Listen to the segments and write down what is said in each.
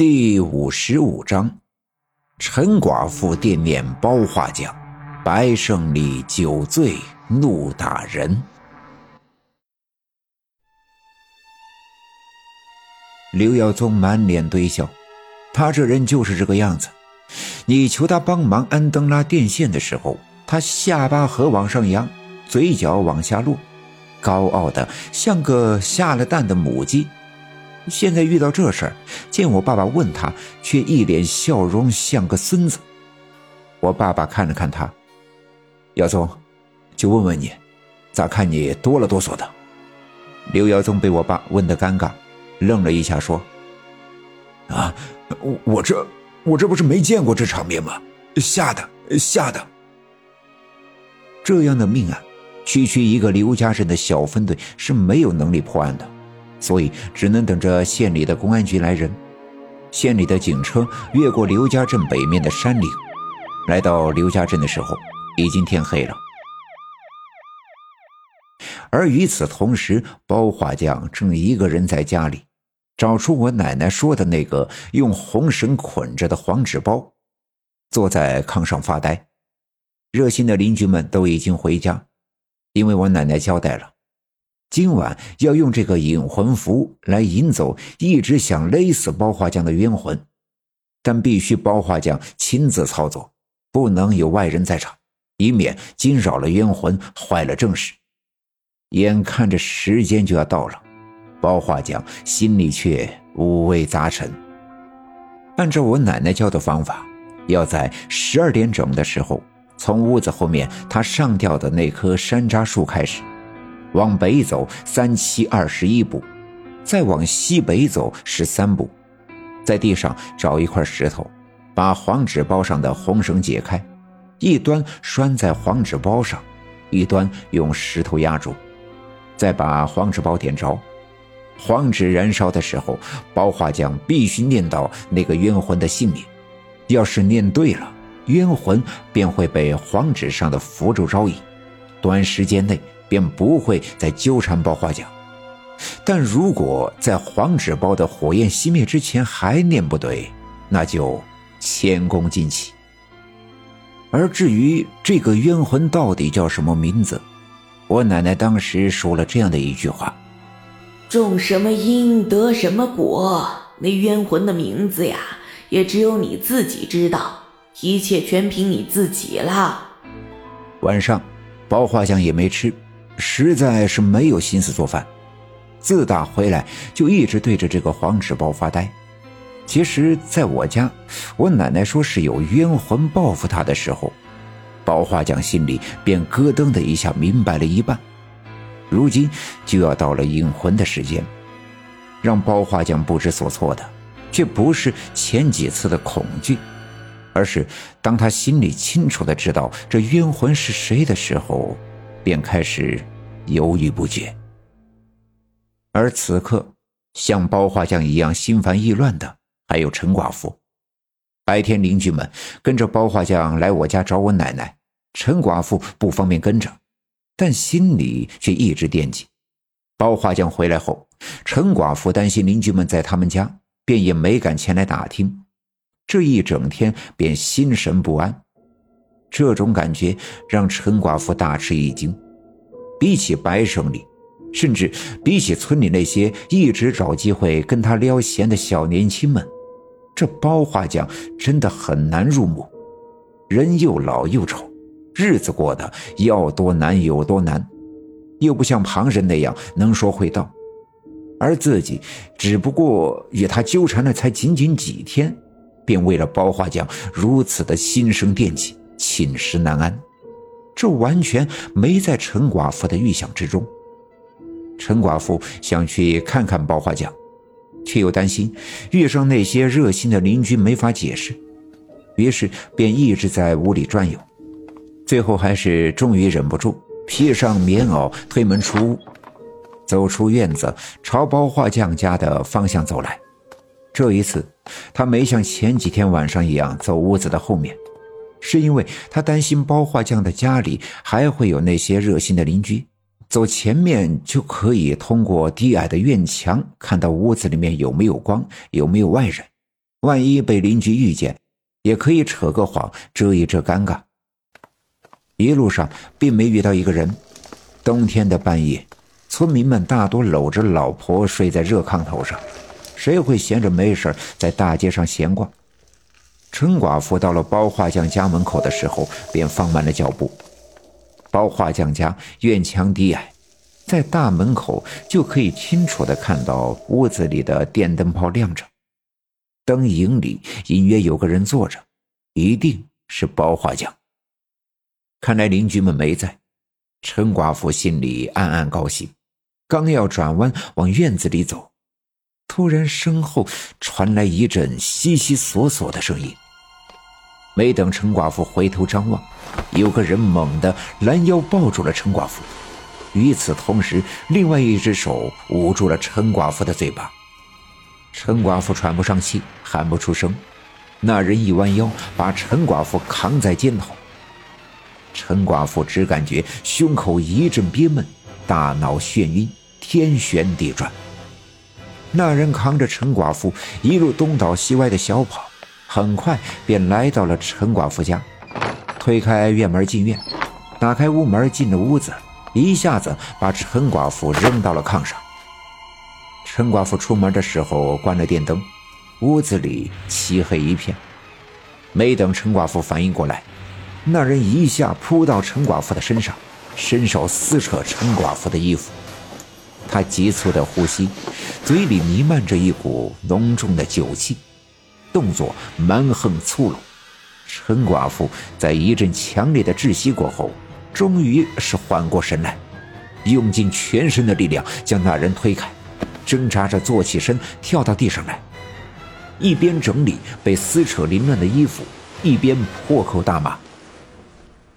第五十五章，陈寡妇惦念包画匠，白胜利酒醉怒打人。刘耀宗满脸堆笑，他这人就是这个样子。你求他帮忙安灯拉电线的时候，他下巴颌往上扬，嘴角往下落，高傲的像个下了蛋的母鸡。现在遇到这事儿，见我爸爸问他，却一脸笑容，像个孙子。我爸爸看了看他，耀宗，就问问你，咋看你哆了哆嗦的？刘耀宗被我爸问得尴尬，愣了一下，说：“啊，我这我这不是没见过这场面吗？吓的吓的。这样的命案，区区一个刘家镇的小分队是没有能力破案的。”所以只能等着县里的公安局来人。县里的警车越过刘家镇北面的山岭，来到刘家镇的时候，已经天黑了。而与此同时，包画匠正一个人在家里，找出我奶奶说的那个用红绳捆着的黄纸包，坐在炕上发呆。热心的邻居们都已经回家，因为我奶奶交代了。今晚要用这个引魂符来引走一直想勒死包画匠的冤魂，但必须包画匠亲自操作，不能有外人在场，以免惊扰了冤魂，坏了正事。眼看着时间就要到了，包画匠心里却五味杂陈。按照我奶奶教的方法，要在十二点整的时候，从屋子后面他上吊的那棵山楂树开始。往北走三七二十一步，再往西北走十三步，在地上找一块石头，把黄纸包上的红绳解开，一端拴在黄纸包上，一端用石头压住，再把黄纸包点着。黄纸燃烧的时候，包画匠必须念叨那个冤魂的姓名，要是念对了，冤魂便会被黄纸上的符咒招引，短时间内。便不会再纠缠包画匠，但如果在黄纸包的火焰熄灭之前还念不对，那就前功尽弃。而至于这个冤魂到底叫什么名字，我奶奶当时说了这样的一句话：“种什么因得什么果，那冤魂的名字呀，也只有你自己知道，一切全凭你自己了。”晚上，包画匠也没吃。实在是没有心思做饭，自打回来就一直对着这个黄纸包发呆。其实，在我家，我奶奶说是有冤魂报复他的时候，包画匠心里便咯噔的一下明白了一半。如今就要到了引魂的时间，让包画匠不知所措的，却不是前几次的恐惧，而是当他心里清楚的知道这冤魂是谁的时候。便开始犹豫不决，而此刻像包画匠一样心烦意乱的还有陈寡妇。白天邻居们跟着包画匠来我家找我奶奶，陈寡妇不方便跟着，但心里却一直惦记。包画匠回来后，陈寡妇担心邻居们在他们家，便也没敢前来打听。这一整天便心神不安。这种感觉让陈寡妇大吃一惊，比起白胜利，甚至比起村里那些一直找机会跟他撩闲的小年轻们，这包画匠真的很难入目。人又老又丑，日子过得要多难有多难，又不像旁人那样能说会道，而自己只不过与他纠缠了才仅仅几天，便为了包画匠如此的心生惦记。寝食难安，这完全没在陈寡妇的预想之中。陈寡妇想去看看包画匠，却又担心遇上那些热心的邻居没法解释，于是便一直在屋里转悠。最后还是终于忍不住，披上棉袄推门出屋，走出院子，朝包画匠家的方向走来。这一次，他没像前几天晚上一样走屋子的后面。是因为他担心包画匠的家里还会有那些热心的邻居，走前面就可以通过低矮的院墙看到屋子里面有没有光，有没有外人。万一被邻居遇见，也可以扯个谎遮一遮尴尬。一路上并没遇到一个人。冬天的半夜，村民们大多搂着老婆睡在热炕头上，谁会闲着没事在大街上闲逛？陈寡妇到了包画匠家门口的时候，便放慢了脚步。包画匠家院墙低矮，在大门口就可以清楚地看到屋子里的电灯泡亮着，灯影里隐约有个人坐着，一定是包画匠。看来邻居们没在，陈寡妇心里暗暗高兴，刚要转弯往院子里走，突然身后传来一阵悉悉索索的声音。没等陈寡妇回头张望，有个人猛地拦腰抱住了陈寡妇，与此同时，另外一只手捂住了陈寡妇的嘴巴。陈寡妇喘不上气，喊不出声。那人一弯腰，把陈寡妇扛在肩头。陈寡妇只感觉胸口一阵憋闷，大脑眩晕，天旋地转。那人扛着陈寡妇一路东倒西歪的小跑，很快便来到了陈寡妇家，推开院门进院，打开屋门进了屋子，一下子把陈寡妇扔到了炕上。陈寡妇出门的时候关了电灯，屋子里漆黑一片。没等陈寡妇反应过来。那人一下扑到陈寡妇的身上，伸手撕扯陈寡妇的衣服。他急促的呼吸，嘴里弥漫着一股浓重的酒气，动作蛮横粗鲁。陈寡妇在一阵强烈的窒息过后，终于是缓过神来，用尽全身的力量将那人推开，挣扎着坐起身，跳到地上来，一边整理被撕扯凌乱的衣服，一边破口大骂。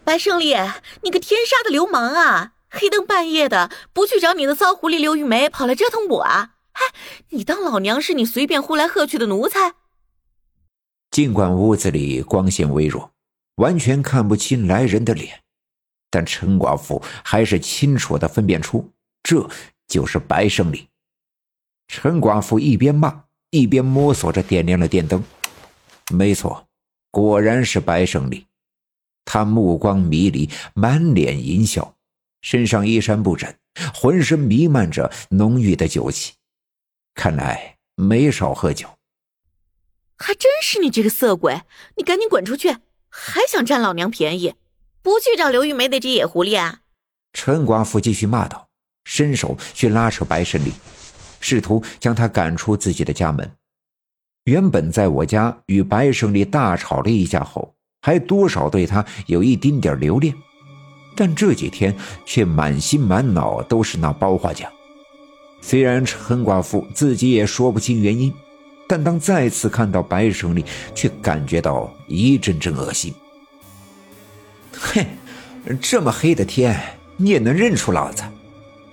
白胜利，你个天杀的流氓啊！黑灯半夜的，不去找你的骚狐狸刘玉梅，跑来折腾我啊！嗨，你当老娘是你随便呼来喝去的奴才？尽管屋子里光线微弱，完全看不清来人的脸，但陈寡妇还是清楚的分辨出，这就是白胜利。陈寡妇一边骂，一边摸索着点亮了电灯。没错，果然是白胜利。他目光迷离，满脸淫笑，身上衣衫不整，浑身弥漫着浓郁的酒气，看来没少喝酒。还真是你这个色鬼！你赶紧滚出去！还想占老娘便宜？不去找刘玉梅那只野狐狸啊！陈寡妇继续骂道，伸手去拉扯白胜利，试图将他赶出自己的家门。原本在我家与白胜利大吵了一架后。还多少对他有一丁点留恋，但这几天却满心满脑都是那包画匠。虽然陈寡妇自己也说不清原因，但当再次看到白胜利，却感觉到一阵阵恶心。嘿，这么黑的天，你也能认出老子？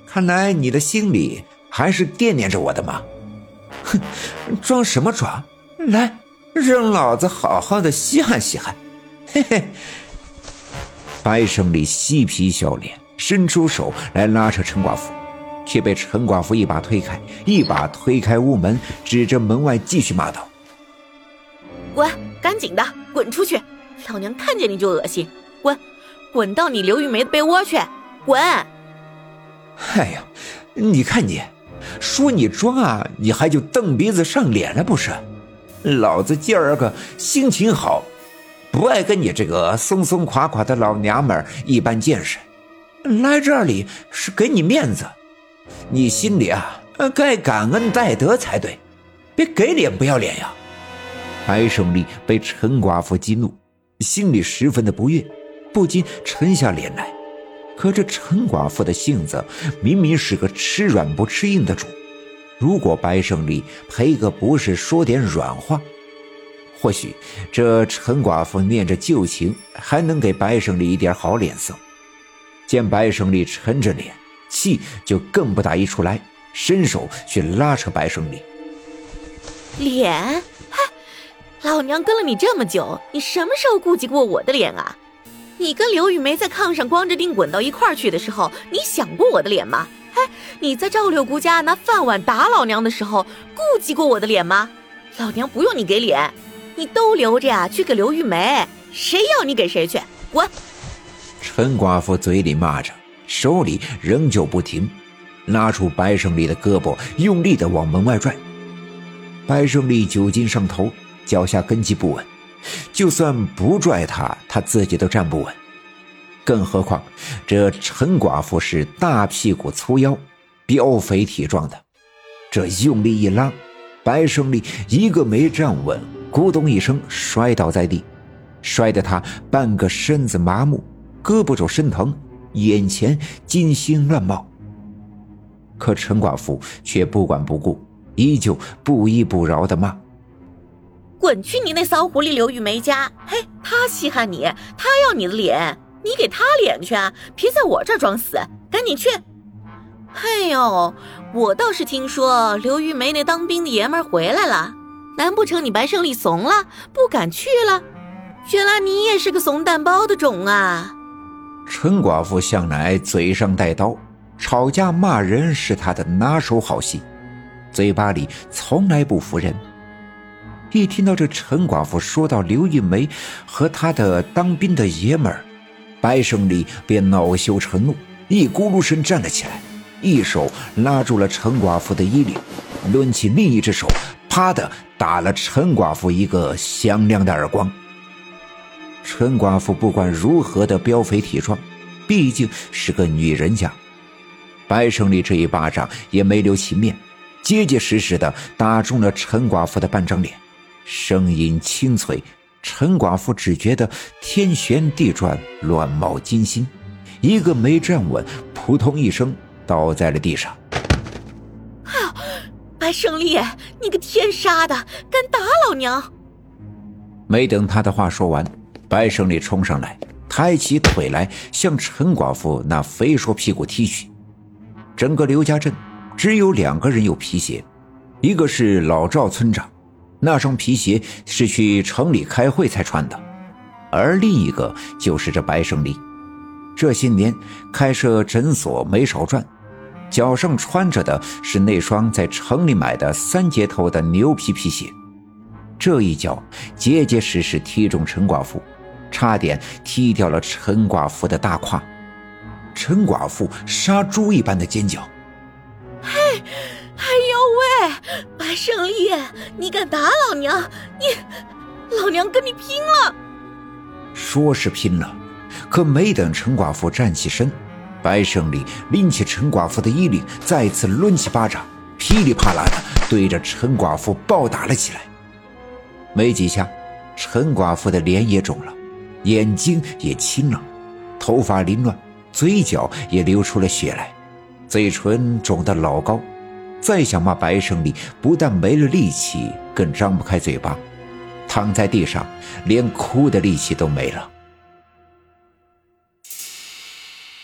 看来你的心里还是惦念着我的嘛！哼，装什么装？来，让老子好好的稀罕稀罕！嘿嘿，白胜利嬉皮笑脸，伸出手来拉扯陈寡妇，却被陈寡妇一把推开，一把推开屋门，指着门外继续骂道：“滚，赶紧的，滚出去！老娘看见你就恶心，滚，滚到你刘玉梅的被窝去，滚！”哎呀，你看你，说你装啊，你还就蹬鼻子上脸了不是？老子今儿个心情好。不爱跟你这个松松垮垮的老娘们一般见识，来这里是给你面子，你心里啊该感恩戴德才对，别给脸不要脸呀！白胜利被陈寡妇激怒，心里十分的不悦，不禁沉下脸来。可这陈寡妇的性子明明是个吃软不吃硬的主，如果白胜利赔个不是，说点软话。或许这陈寡妇念着旧情，还能给白胜利一点好脸色。见白胜利沉着脸，气就更不打一处来，伸手去拉扯白胜利。脸？嗨，老娘跟了你这么久，你什么时候顾及过我的脸啊？你跟刘玉梅在炕上光着腚滚到一块儿去的时候，你想过我的脸吗？哎，你在赵六姑家拿饭碗打老娘的时候，顾及过我的脸吗？老娘不用你给脸，你都留着呀，去给刘玉梅，谁要你给谁去，滚！陈寡妇嘴里骂着，手里仍旧不停，拉出白胜利的胳膊，用力的往门外拽。白胜利酒精上头，脚下根基不稳，就算不拽他，他自己都站不稳。更何况这陈寡妇是大屁股粗腰，膘肥体壮的，这用力一拉，白胜利一个没站稳，咕咚一声摔倒在地，摔得他半个身子麻木，胳膊肘生疼，眼前金星乱冒。可陈寡妇却不管不顾，依旧不依不饶的骂：“滚去你那骚狐狸刘玉梅家！嘿，他稀罕你，他要你的脸。”你给他脸去啊！别在我这装死，赶紧去！哎呦，我倒是听说刘玉梅那当兵的爷们儿回来了，难不成你白胜利怂了，不敢去了？原来你也是个怂蛋包的种啊！陈寡妇向来嘴上带刀，吵架骂人是她的拿手好戏，嘴巴里从来不服人。一听到这陈寡妇说到刘玉梅和她的当兵的爷们儿，白胜利便恼羞成怒，一咕噜声站了起来，一手拉住了陈寡妇的衣领，抡起另一只手，啪的打了陈寡妇一个响亮的耳光。陈寡妇不管如何的膘肥体壮，毕竟是个女人家，白胜利这一巴掌也没留情面，结结实实的打中了陈寡妇的半张脸，声音清脆。陈寡妇只觉得天旋地转，乱冒金星，一个没站稳，扑通一声倒在了地上。胜利，你个天杀的，敢打老娘！没等他的话说完，白胜利冲上来，抬起腿来向陈寡妇那肥硕屁股踢去。整个刘家镇只有两个人有皮鞋，一个是老赵村长。那双皮鞋是去城里开会才穿的，而另一个就是这白胜利，这些年开设诊所没少赚，脚上穿着的是那双在城里买的三节头的牛皮皮鞋，这一脚结结实实踢中陈寡妇，差点踢掉了陈寡妇的大胯，陈寡妇杀猪一般的尖叫，嘿。哎呦喂，白胜利，你敢打老娘？你，老娘跟你拼了！说是拼了，可没等陈寡妇站起身，白胜利拎起陈寡妇的衣领，再次抡起巴掌，噼里啪啦的对着陈寡妇暴打了起来。没几下，陈寡妇的脸也肿了，眼睛也青了，头发凌乱，嘴角也流出了血来，嘴唇肿得老高。再想骂白胜利，不但没了力气，更张不开嘴巴，躺在地上，连哭的力气都没了。